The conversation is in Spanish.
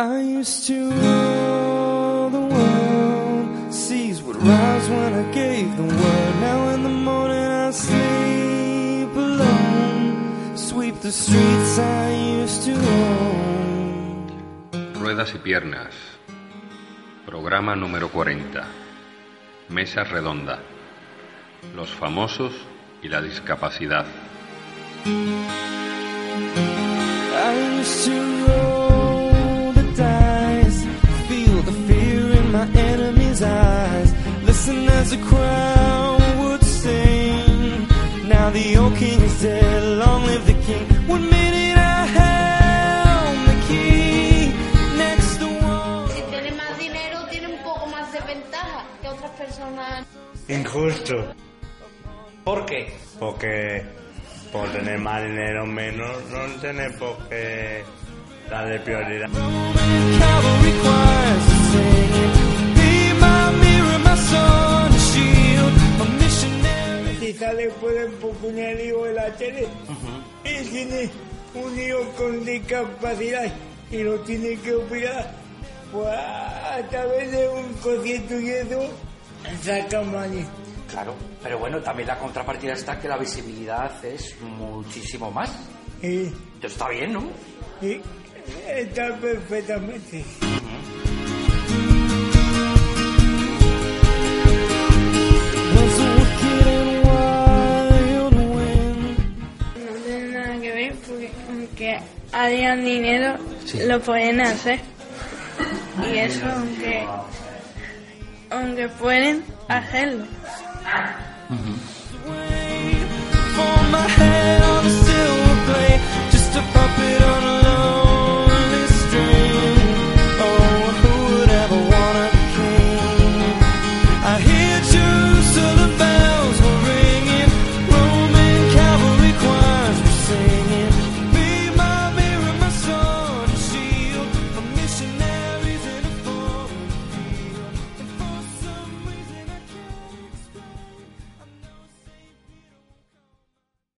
I used to rule the world. Seas would rise when I gave the word. Now in the morning I sleep alone. Sweep the streets I used to own. Ruedas y piernas. Programa número 40. Mesa redonda. Los famosos y la discapacidad. I used to Injusto, ¿Por qué? porque por tener más dinero menos no tener por qué darle prioridad. Si sale pueden el hijo de la tele. Y tiene un hijo con discapacidad y lo tiene que operar. Pues a través de un concierto y eso sacan money Claro, pero bueno, también la contrapartida está que la visibilidad es muchísimo más. y, Entonces está bien, ¿no? y está perfectamente aunque hayan dinero lo pueden hacer. Y eso aunque aunque pueden hacerlo.